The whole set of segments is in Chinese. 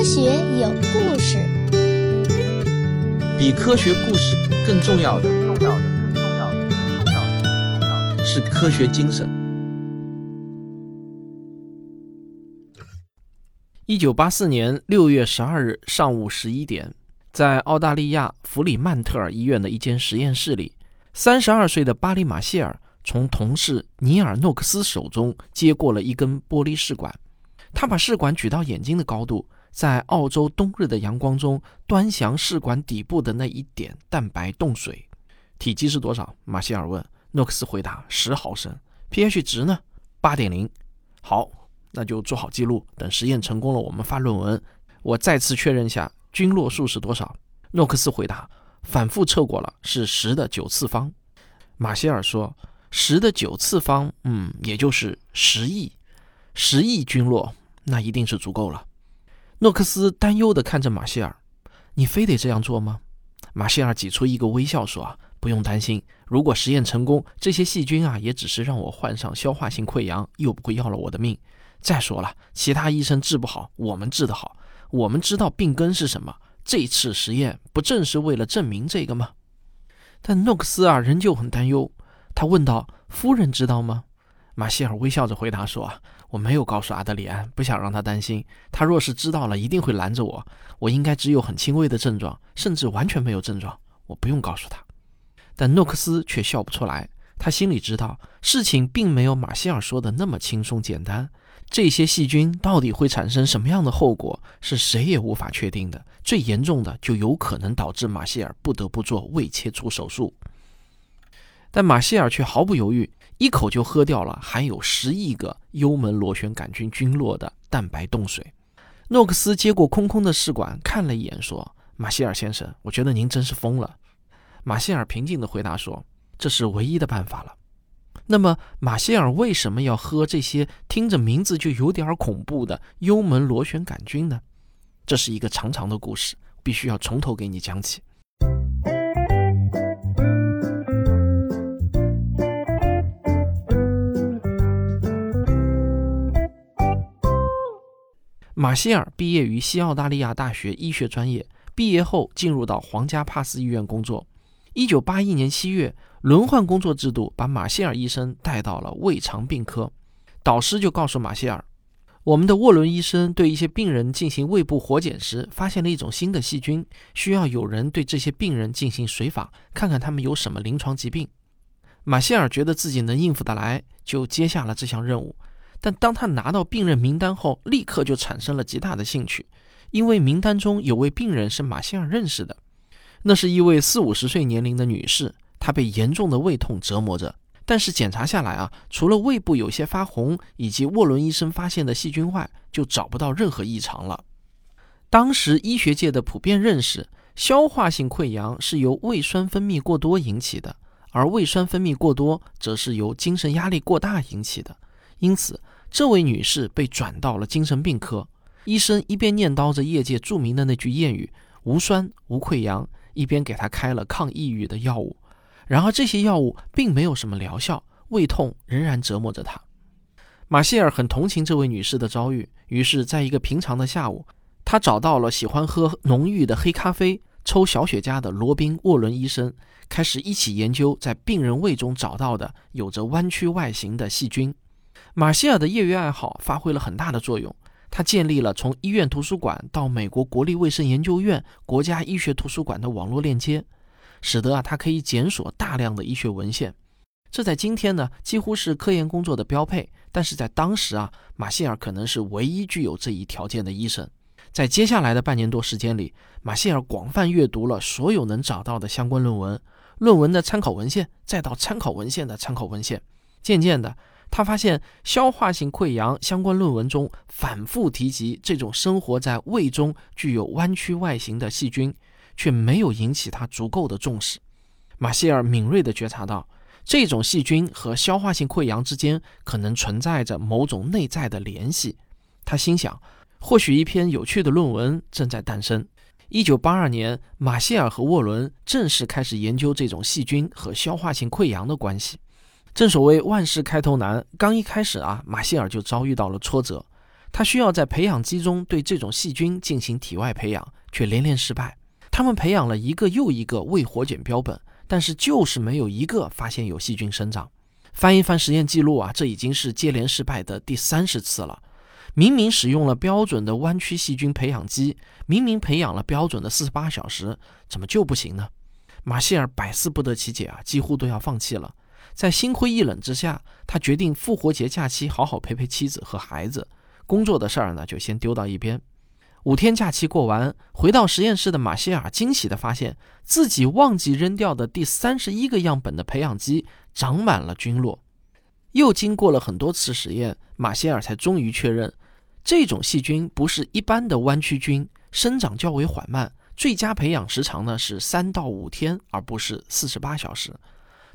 科学有故事，比科学故事更重要的，重要的，更重要的，更重要的，更重要的是科学精神。一九八四年六月十二日上午十一点，在澳大利亚弗里曼特尔医院的一间实验室里，三十二岁的巴里马谢尔从同事尼尔诺克斯手中接过了一根玻璃试管。他把试管举到眼睛的高度，在澳洲冬日的阳光中端详试管底部的那一点蛋白冻水。体积是多少？马歇尔问。诺克斯回答：十毫升。pH 值呢？八点零。好。那就做好记录，等实验成功了，我们发论文。我再次确认下菌落数是多少。诺克斯回答：反复测过了，是十的九次方。马歇尔说：十的九次方，嗯，也就是十亿，十亿菌落，那一定是足够了。诺克斯担忧地看着马歇尔：你非得这样做吗？马歇尔挤出一个微笑说：啊不用担心，如果实验成功，这些细菌啊，也只是让我患上消化性溃疡，又不会要了我的命。再说了，其他医生治不好，我们治得好。我们知道病根是什么。这次实验不正是为了证明这个吗？但诺克斯啊，仍旧很担忧。他问道：“夫人知道吗？”马歇尔微笑着回答说：“啊，我没有告诉阿德里安，不想让他担心。他若是知道了，一定会拦着我。我应该只有很轻微的症状，甚至完全没有症状。我不用告诉他。”但诺克斯却笑不出来。他心里知道，事情并没有马歇尔说的那么轻松简单。这些细菌到底会产生什么样的后果，是谁也无法确定的。最严重的就有可能导致马歇尔不得不做胃切除手术。但马歇尔却毫不犹豫，一口就喝掉了含有十亿个幽门螺旋杆菌菌落的蛋白冻水。诺克斯接过空空的试管，看了一眼，说：“马歇尔先生，我觉得您真是疯了。”马歇尔平静地回答说：“这是唯一的办法了。”那么，马歇尔为什么要喝这些听着名字就有点恐怖的幽门螺旋杆菌呢？这是一个长长的故事，必须要从头给你讲起。马歇尔毕业于西澳大利亚大学医学专业，毕业后进入到皇家帕斯医院工作。一九八一年七月。轮换工作制度把马歇尔医生带到了胃肠病科，导师就告诉马歇尔，我们的沃伦医生对一些病人进行胃部活检时，发现了一种新的细菌，需要有人对这些病人进行随访，看看他们有什么临床疾病。马歇尔觉得自己能应付得来，就接下了这项任务。但当他拿到病人名单后，立刻就产生了极大的兴趣，因为名单中有位病人是马歇尔认识的，那是一位四五十岁年龄的女士。她被严重的胃痛折磨着，但是检查下来啊，除了胃部有些发红以及沃伦医生发现的细菌外，就找不到任何异常了。当时医学界的普遍认识，消化性溃疡是由胃酸分泌过多引起的，而胃酸分泌过多则是由精神压力过大引起的。因此，这位女士被转到了精神病科。医生一边念叨着业界著名的那句谚语“无酸无溃疡”，一边给她开了抗抑郁的药物。然而这些药物并没有什么疗效，胃痛仍然折磨着她。马歇尔很同情这位女士的遭遇，于是，在一个平常的下午，他找到了喜欢喝浓郁的黑咖啡、抽小雪茄的罗宾·沃伦医生，开始一起研究在病人胃中找到的有着弯曲外形的细菌。马歇尔的业余爱好发挥了很大的作用，他建立了从医院图书馆到美国国立卫生研究院国家医学图书馆的网络链接。使得啊，他可以检索大量的医学文献，这在今天呢几乎是科研工作的标配。但是在当时啊，马歇尔可能是唯一具有这一条件的医生。在接下来的半年多时间里，马歇尔广泛阅读了所有能找到的相关论文、论文的参考文献，再到参考文献的参考文献。渐渐的，他发现消化性溃疡相关论文中反复提及这种生活在胃中、具有弯曲外形的细菌。却没有引起他足够的重视。马歇尔敏锐地觉察到，这种细菌和消化性溃疡之间可能存在着某种内在的联系。他心想，或许一篇有趣的论文正在诞生。一九八二年，马歇尔和沃伦正式开始研究这种细菌和消化性溃疡的关系。正所谓万事开头难，刚一开始啊，马歇尔就遭遇到了挫折。他需要在培养基中对这种细菌进行体外培养，却连连失败。他们培养了一个又一个未活检标本，但是就是没有一个发现有细菌生长。翻一翻实验记录啊，这已经是接连失败的第三十次了。明明使用了标准的弯曲细菌培养基，明明培养了标准的四十八小时，怎么就不行呢？马歇尔百思不得其解啊，几乎都要放弃了。在心灰意冷之下，他决定复活节假期好好陪陪妻子和孩子。工作的事儿呢，就先丢到一边。五天假期过完，回到实验室的马歇尔惊喜地发现自己忘记扔掉的第三十一个样本的培养基长满了菌落。又经过了很多次实验，马歇尔才终于确认，这种细菌不是一般的弯曲菌，生长较为缓慢，最佳培养时长呢是三到五天，而不是四十八小时。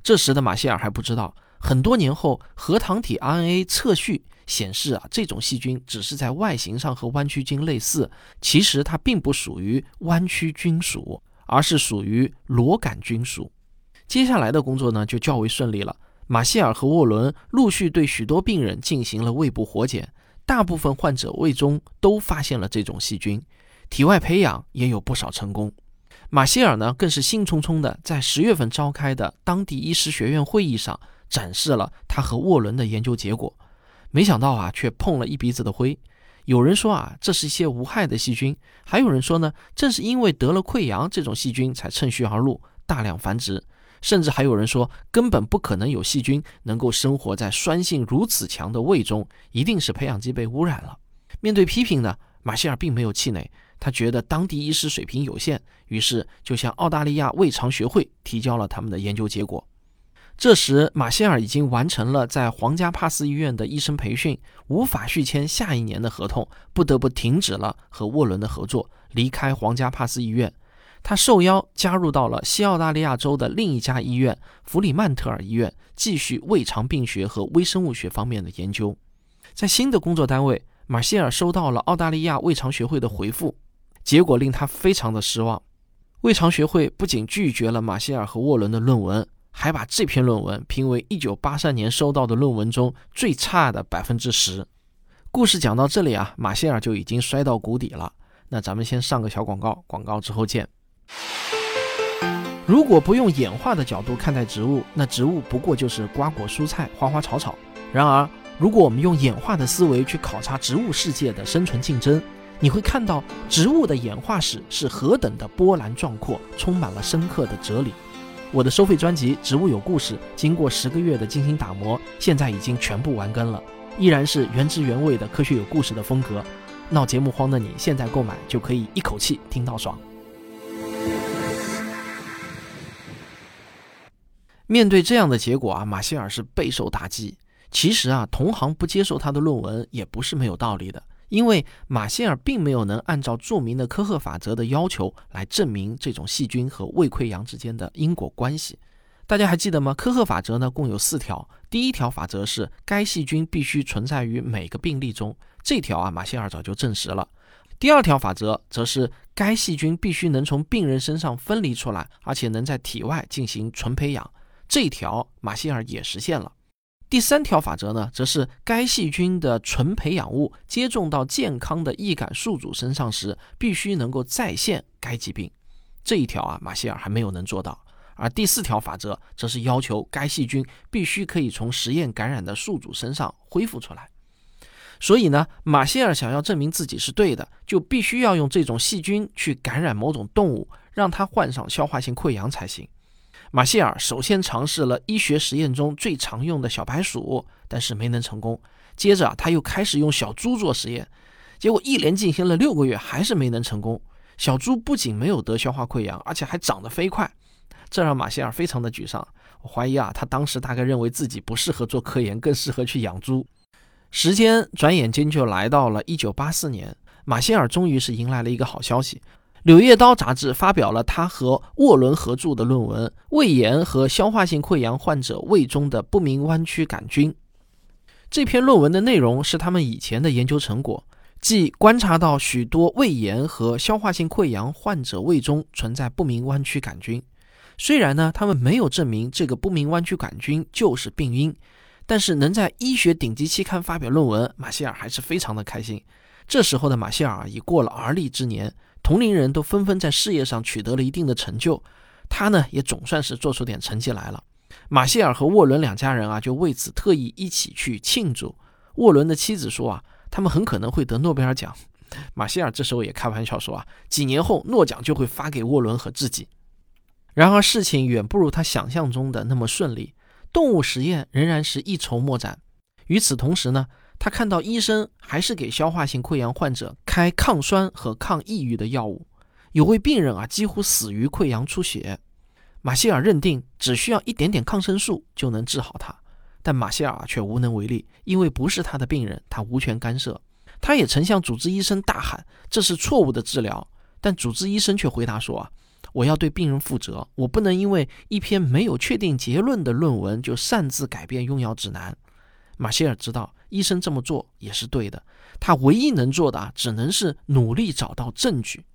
这时的马歇尔还不知道，很多年后核糖体 RNA 测序显示啊，这种细菌只是在外形上和弯曲菌类似，其实它并不属于弯曲菌属，而是属于螺杆菌属。接下来的工作呢，就较为顺利了。马歇尔和沃伦陆续对许多病人进行了胃部活检，大部分患者胃中都发现了这种细菌，体外培养也有不少成功。马歇尔呢，更是兴冲冲地在十月份召开的当地医师学院会议上展示了他和沃伦的研究结果。没想到啊，却碰了一鼻子的灰。有人说啊，这是一些无害的细菌；还有人说呢，正是因为得了溃疡，这种细菌才趁虚而入，大量繁殖。甚至还有人说，根本不可能有细菌能够生活在酸性如此强的胃中，一定是培养基被污染了。面对批评呢，马歇尔并没有气馁。他觉得当地医师水平有限，于是就向澳大利亚胃肠学会提交了他们的研究结果。这时，马歇尔已经完成了在皇家帕斯医院的医生培训，无法续签下一年的合同，不得不停止了和沃伦的合作，离开皇家帕斯医院。他受邀加入到了西澳大利亚州的另一家医院——弗里曼特尔医院，继续胃肠病学和微生物学方面的研究。在新的工作单位，马歇尔收到了澳大利亚胃肠学会的回复。结果令他非常的失望。胃肠学会不仅拒绝了马歇尔和沃伦的论文，还把这篇论文评为1983年收到的论文中最差的百分之十。故事讲到这里啊，马歇尔就已经摔到谷底了。那咱们先上个小广告，广告之后见。如果不用演化的角度看待植物，那植物不过就是瓜果蔬菜、花花草草。然而，如果我们用演化的思维去考察植物世界的生存竞争，你会看到植物的演化史是何等的波澜壮阔，充满了深刻的哲理。我的收费专辑《植物有故事》经过十个月的精心打磨，现在已经全部完更了，依然是原汁原味的科学有故事的风格。闹节目荒的你，现在购买就可以一口气听到爽。面对这样的结果啊，马歇尔是备受打击。其实啊，同行不接受他的论文也不是没有道理的。因为马歇尔并没有能按照著名的科赫法则的要求来证明这种细菌和胃溃疡之间的因果关系，大家还记得吗？科赫法则呢共有四条，第一条法则是该细菌必须存在于每个病例中，这条啊马歇尔早就证实了。第二条法则则是该细菌必须能从病人身上分离出来，而且能在体外进行纯培养，这条马歇尔也实现了。第三条法则呢，则是该细菌的纯培养物接种到健康的易感宿主身上时，必须能够再现该疾病。这一条啊，马歇尔还没有能做到。而第四条法则，则是要求该细菌必须可以从实验感染的宿主身上恢复出来。所以呢，马歇尔想要证明自己是对的，就必须要用这种细菌去感染某种动物，让它患上消化性溃疡才行。马歇尔首先尝试了医学实验中最常用的小白鼠，但是没能成功。接着啊，他又开始用小猪做实验，结果一连进行了六个月，还是没能成功。小猪不仅没有得消化溃疡，而且还长得飞快，这让马歇尔非常的沮丧。我怀疑啊，他当时大概认为自己不适合做科研，更适合去养猪。时间转眼间就来到了一九八四年，马歇尔终于是迎来了一个好消息。《柳叶刀》杂志发表了他和沃伦合著的论文《胃炎和消化性溃疡患者胃中的不明弯曲杆菌》。这篇论文的内容是他们以前的研究成果，即观察到许多胃炎和消化性溃疡患者胃中存在不明弯曲杆菌。虽然呢，他们没有证明这个不明弯曲杆菌就是病因，但是能在医学顶级期刊发表论文，马歇尔还是非常的开心。这时候的马歇尔已过了而立之年，同龄人都纷纷在事业上取得了一定的成就，他呢也总算是做出点成绩来了。马歇尔和沃伦两家人啊，就为此特意一起去庆祝。沃伦的妻子说啊，他们很可能会得诺贝尔奖。马歇尔这时候也开玩笑说啊，几年后诺奖就会发给沃伦和自己。然而事情远不如他想象中的那么顺利，动物实验仍然是一筹莫展。与此同时呢，他看到医生还是给消化性溃疡患者开抗酸和抗抑郁的药物，有位病人啊几乎死于溃疡出血。马歇尔认定只需要一点点抗生素就能治好他，但马歇尔却无能为力，因为不是他的病人，他无权干涉。他也曾向主治医生大喊这是错误的治疗，但主治医生却回答说啊。我要对病人负责，我不能因为一篇没有确定结论的论文就擅自改变用药指南。马歇尔知道医生这么做也是对的，他唯一能做的啊，只能是努力找到证据。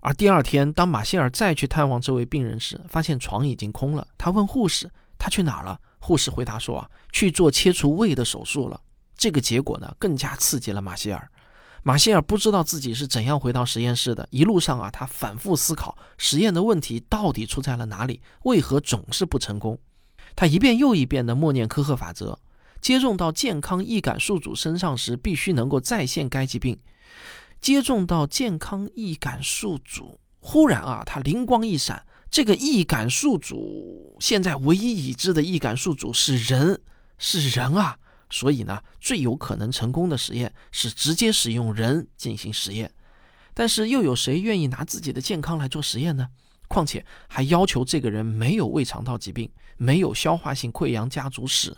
而第二天，当马歇尔再去探望这位病人时，发现床已经空了。他问护士：“他去哪儿了？”护士回答说：“啊，去做切除胃的手术了。”这个结果呢，更加刺激了马歇尔。马歇尔不知道自己是怎样回到实验室的。一路上啊，他反复思考实验的问题到底出在了哪里，为何总是不成功。他一遍又一遍地默念科赫法则：接种到健康易感宿主身上时，必须能够再现该疾病。接种到健康易感宿主，忽然啊，他灵光一闪：这个易感宿主，现在唯一已知的易感宿主是人，是人啊！所以呢，最有可能成功的实验是直接使用人进行实验，但是又有谁愿意拿自己的健康来做实验呢？况且还要求这个人没有胃肠道疾病，没有消化性溃疡家族史。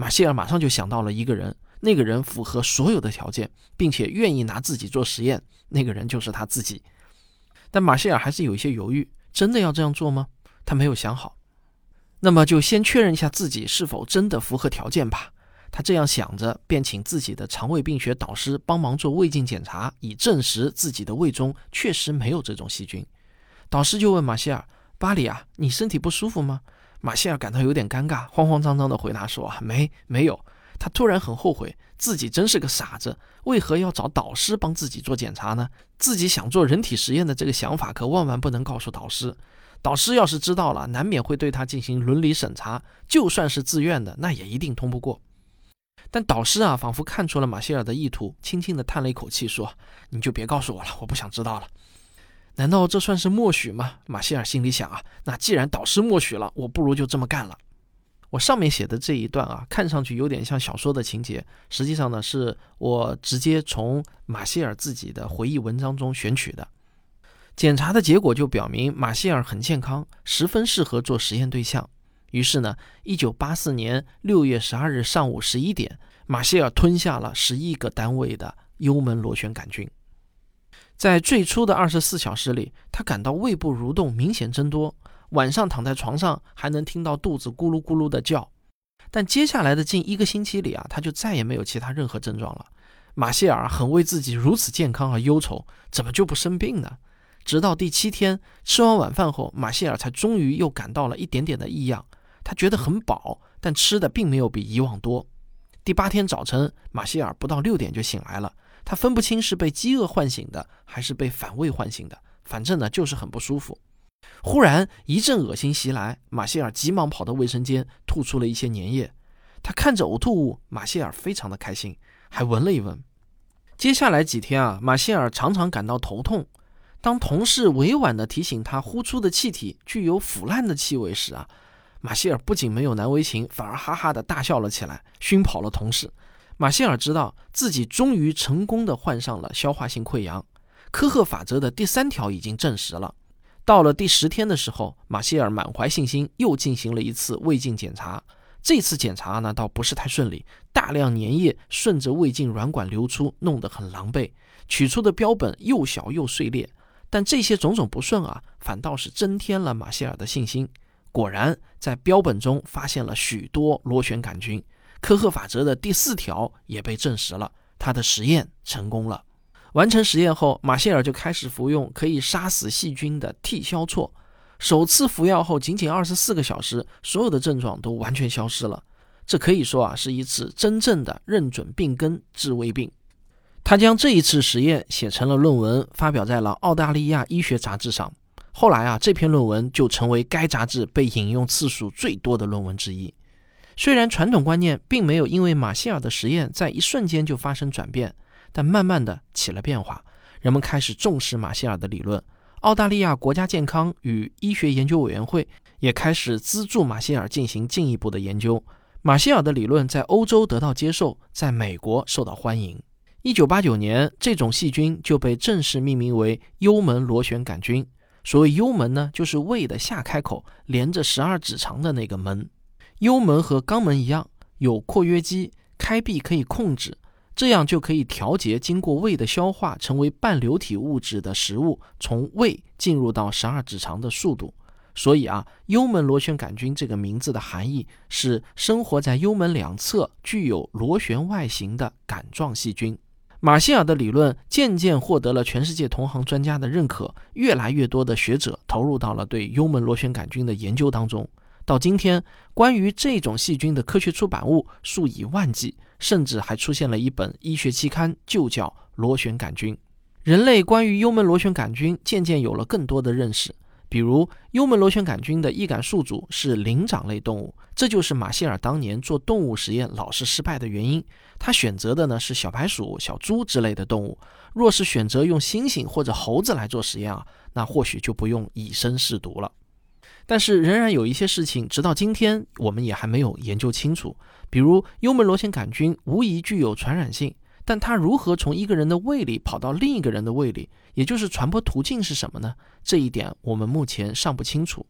马歇尔马上就想到了一个人，那个人符合所有的条件，并且愿意拿自己做实验，那个人就是他自己。但马歇尔还是有一些犹豫，真的要这样做吗？他没有想好。那么就先确认一下自己是否真的符合条件吧。他这样想着，便请自己的肠胃病学导师帮忙做胃镜检查，以证实自己的胃中确实没有这种细菌。导师就问马歇尔：“巴里啊，你身体不舒服吗？”马歇尔感到有点尴尬，慌慌张张地回答说：“啊，没，没有。”他突然很后悔，自己真是个傻子，为何要找导师帮自己做检查呢？自己想做人体实验的这个想法，可万万不能告诉导师。导师要是知道了，难免会对他进行伦理审查。就算是自愿的，那也一定通不过。但导师啊，仿佛看出了马歇尔的意图，轻轻地叹了一口气，说：“你就别告诉我了，我不想知道了。”难道这算是默许吗？马歇尔心里想啊，那既然导师默许了，我不如就这么干了。我上面写的这一段啊，看上去有点像小说的情节，实际上呢，是我直接从马歇尔自己的回忆文章中选取的。检查的结果就表明，马歇尔很健康，十分适合做实验对象。于是呢，一九八四年六月十二日上午十一点，马歇尔吞下了十亿个单位的幽门螺旋杆菌。在最初的二十四小时里，他感到胃部蠕动明显增多，晚上躺在床上还能听到肚子咕噜咕噜的叫。但接下来的近一个星期里啊，他就再也没有其他任何症状了。马歇尔很为自己如此健康而忧愁，怎么就不生病呢？直到第七天吃完晚饭后，马歇尔才终于又感到了一点点的异样。他觉得很饱，但吃的并没有比以往多。第八天早晨，马歇尔不到六点就醒来了。他分不清是被饥饿唤醒的，还是被反胃唤醒的。反正呢，就是很不舒服。忽然一阵恶心袭来，马歇尔急忙跑到卫生间，吐出了一些粘液。他看着呕吐物，马歇尔非常的开心，还闻了一闻。接下来几天啊，马歇尔常常感到头痛。当同事委婉地提醒他呼出的气体具有腐烂的气味时啊。马歇尔不仅没有难为情，反而哈哈的大笑了起来，熏跑了同事。马歇尔知道自己终于成功的患上了消化性溃疡，科赫法则的第三条已经证实了。到了第十天的时候，马歇尔满怀信心，又进行了一次胃镜检查。这次检查呢，倒不是太顺利，大量粘液顺着胃镜软管流出，弄得很狼狈。取出的标本又小又碎裂，但这些种种不顺啊，反倒是增添了马歇尔的信心。果然，在标本中发现了许多螺旋杆菌，科赫法则的第四条也被证实了。他的实验成功了。完成实验后，马歇尔就开始服用可以杀死细菌的替硝唑。首次服药后，仅仅二十四个小时，所有的症状都完全消失了。这可以说啊是一次真正的认准病根治胃病。他将这一次实验写成了论文，发表在了澳大利亚医学杂志上。后来啊，这篇论文就成为该杂志被引用次数最多的论文之一。虽然传统观念并没有因为马歇尔的实验在一瞬间就发生转变，但慢慢的起了变化，人们开始重视马歇尔的理论。澳大利亚国家健康与医学研究委员会也开始资助马歇尔进行进一步的研究。马歇尔的理论在欧洲得到接受，在美国受到欢迎。一九八九年，这种细菌就被正式命名为幽门螺旋杆菌。所谓幽门呢，就是胃的下开口，连着十二指肠的那个门。幽门和肛门一样，有括约肌，开闭可以控制，这样就可以调节经过胃的消化成为半流体物质的食物从胃进入到十二指肠的速度。所以啊，幽门螺旋杆菌这个名字的含义是生活在幽门两侧、具有螺旋外形的杆状细菌。马歇尔的理论渐渐获得了全世界同行专家的认可，越来越多的学者投入到了对幽门螺旋杆菌的研究当中。到今天，关于这种细菌的科学出版物数以万计，甚至还出现了一本医学期刊，就叫《螺旋杆菌》。人类关于幽门螺旋杆菌渐渐有了更多的认识。比如，幽门螺旋杆菌的易感宿主是灵长类动物，这就是马歇尔当年做动物实验老是失败的原因。他选择的呢是小白鼠、小猪之类的动物。若是选择用猩猩或者猴子来做实验啊，那或许就不用以身试毒了。但是，仍然有一些事情，直到今天我们也还没有研究清楚。比如，幽门螺旋杆菌无疑具有传染性。但它如何从一个人的胃里跑到另一个人的胃里，也就是传播途径是什么呢？这一点我们目前尚不清楚。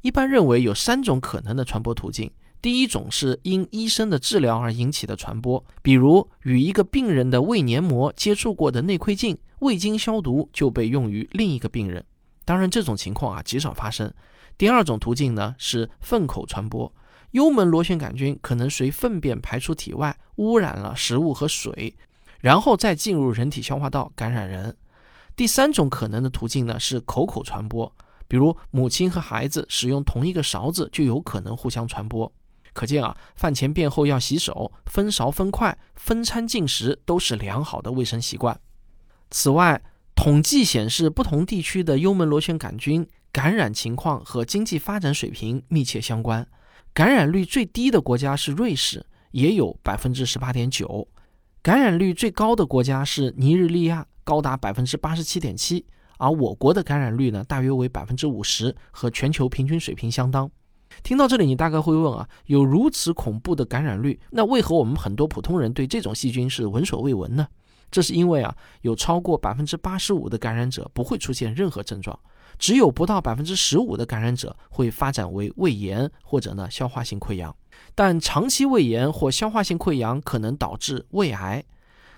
一般认为有三种可能的传播途径：第一种是因医生的治疗而引起的传播，比如与一个病人的胃黏膜接触过的内窥镜未经消毒就被用于另一个病人。当然，这种情况啊极少发生。第二种途径呢是粪口传播。幽门螺旋杆菌可能随粪便排出体外，污染了食物和水，然后再进入人体消化道感染人。第三种可能的途径呢是口口传播，比如母亲和孩子使用同一个勺子就有可能互相传播。可见啊，饭前便后要洗手，分勺分筷，分餐进食都是良好的卫生习惯。此外，统计显示，不同地区的幽门螺旋杆菌感染情况和经济发展水平密切相关。感染率最低的国家是瑞士，也有百分之十八点九；感染率最高的国家是尼日利亚，高达百分之八十七点七。而我国的感染率呢，大约为百分之五十，和全球平均水平相当。听到这里，你大概会问啊，有如此恐怖的感染率，那为何我们很多普通人对这种细菌是闻所未闻呢？这是因为啊，有超过百分之八十五的感染者不会出现任何症状。只有不到百分之十五的感染者会发展为胃炎或者呢消化性溃疡，但长期胃炎或消化性溃疡可能导致胃癌。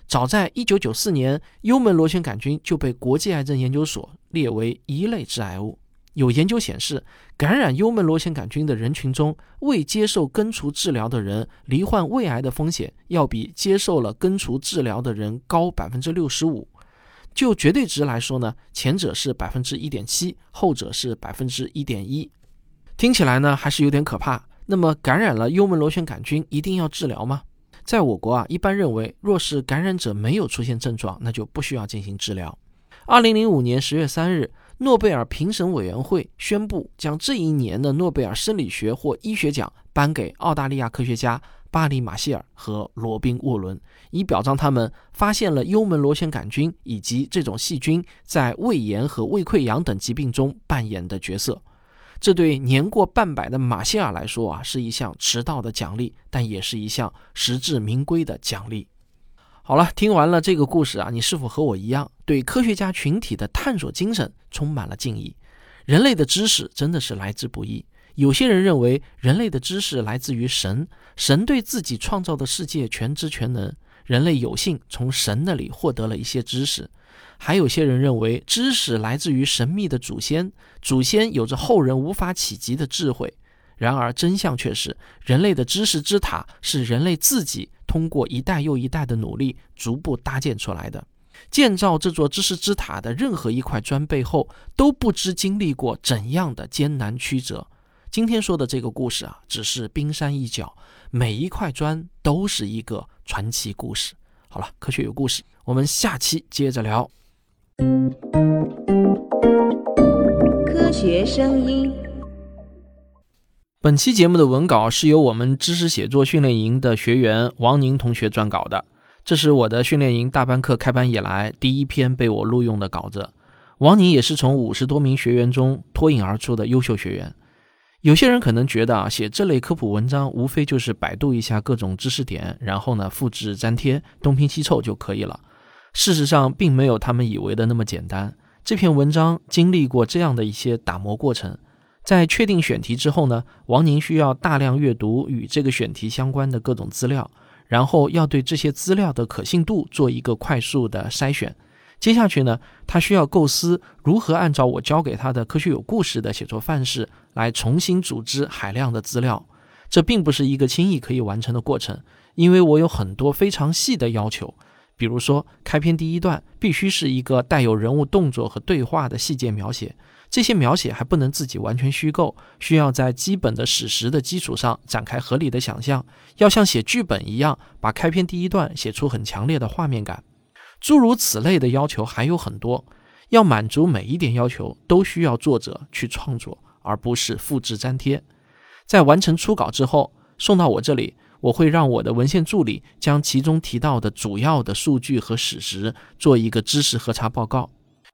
早在一九九四年，幽门螺旋杆菌就被国际癌症研究所列为一类致癌物。有研究显示，感染幽门螺旋杆菌的人群中，未接受根除治疗的人罹患胃癌的风险要比接受了根除治疗的人高百分之六十五。就绝对值来说呢，前者是百分之一点七，后者是百分之一点一，听起来呢还是有点可怕。那么感染了幽门螺旋杆菌一定要治疗吗？在我国啊，一般认为，若是感染者没有出现症状，那就不需要进行治疗。二零零五年十月三日，诺贝尔评审委员会宣布将这一年的诺贝尔生理学或医学奖颁给澳大利亚科学家。巴里·马歇尔和罗宾·沃伦，以表彰他们发现了幽门螺旋杆菌以及这种细菌在胃炎和胃溃疡等疾病中扮演的角色。这对年过半百的马歇尔来说啊，是一项迟到的奖励，但也是一项实至名归的奖励。好了，听完了这个故事啊，你是否和我一样，对科学家群体的探索精神充满了敬意？人类的知识真的是来之不易。有些人认为人类的知识来自于神，神对自己创造的世界全知全能，人类有幸从神那里获得了一些知识。还有些人认为知识来自于神秘的祖先，祖先有着后人无法企及的智慧。然而真相却是，人类的知识之塔是人类自己通过一代又一代的努力逐步搭建出来的。建造这座知识之塔的任何一块砖背后，都不知经历过怎样的艰难曲折。今天说的这个故事啊，只是冰山一角，每一块砖都是一个传奇故事。好了，科学有故事，我们下期接着聊。科学声音。本期节目的文稿是由我们知识写作训练营的学员王宁同学撰稿的，这是我的训练营大班课开班以来第一篇被我录用的稿子。王宁也是从五十多名学员中脱颖而出的优秀学员。有些人可能觉得啊，写这类科普文章无非就是百度一下各种知识点，然后呢复制粘贴、东拼西凑就可以了。事实上，并没有他们以为的那么简单。这篇文章经历过这样的一些打磨过程。在确定选题之后呢，王宁需要大量阅读与这个选题相关的各种资料，然后要对这些资料的可信度做一个快速的筛选。接下去呢，他需要构思如何按照我教给他的科学有故事的写作范式来重新组织海量的资料。这并不是一个轻易可以完成的过程，因为我有很多非常细的要求。比如说，开篇第一段必须是一个带有人物动作和对话的细节描写。这些描写还不能自己完全虚构，需要在基本的史实的基础上展开合理的想象，要像写剧本一样，把开篇第一段写出很强烈的画面感。诸如此类的要求还有很多，要满足每一点要求，都需要作者去创作，而不是复制粘贴。在完成初稿之后，送到我这里，我会让我的文献助理将其中提到的主要的数据和史实做一个知识核查报告。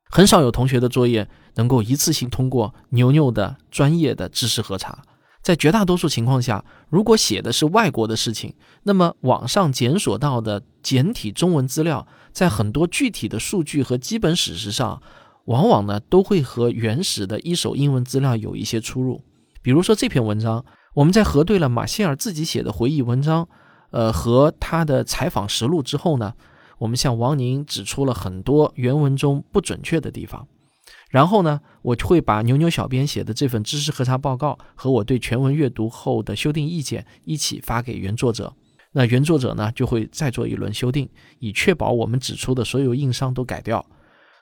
很少有同学的作业能够一次性通过牛牛的专业的知识核查。在绝大多数情况下，如果写的是外国的事情，那么网上检索到的简体中文资料，在很多具体的数据和基本史实上，往往呢都会和原始的一手英文资料有一些出入。比如说这篇文章，我们在核对了马歇尔自己写的回忆文章，呃和他的采访实录之后呢。我们向王宁指出了很多原文中不准确的地方，然后呢，我会把牛牛小编写的这份知识核查报告和我对全文阅读后的修订意见一起发给原作者。那原作者呢，就会再做一轮修订，以确保我们指出的所有硬伤都改掉。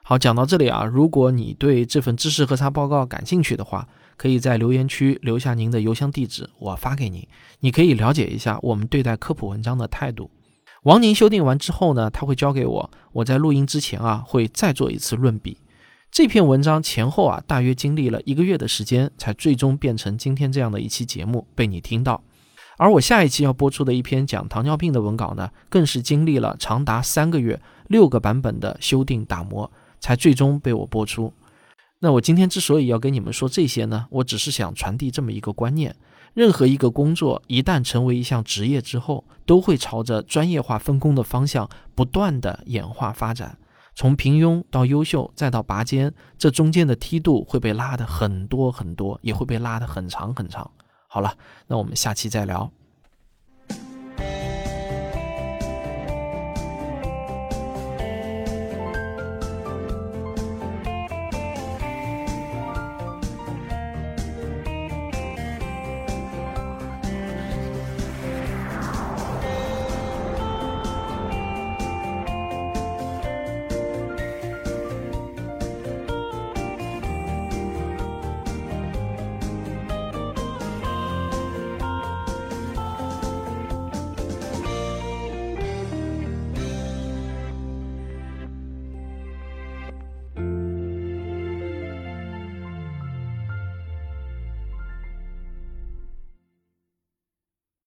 好，讲到这里啊，如果你对这份知识核查报告感兴趣的话，可以在留言区留下您的邮箱地址，我发给您。你可以了解一下我们对待科普文章的态度。王宁修订完之后呢，他会交给我。我在录音之前啊，会再做一次论笔。这篇文章前后啊，大约经历了一个月的时间，才最终变成今天这样的一期节目被你听到。而我下一期要播出的一篇讲糖尿病的文稿呢，更是经历了长达三个月、六个版本的修订打磨，才最终被我播出。那我今天之所以要跟你们说这些呢，我只是想传递这么一个观念。任何一个工作一旦成为一项职业之后，都会朝着专业化分工的方向不断的演化发展。从平庸到优秀，再到拔尖，这中间的梯度会被拉得很多很多，也会被拉得很长很长。好了，那我们下期再聊。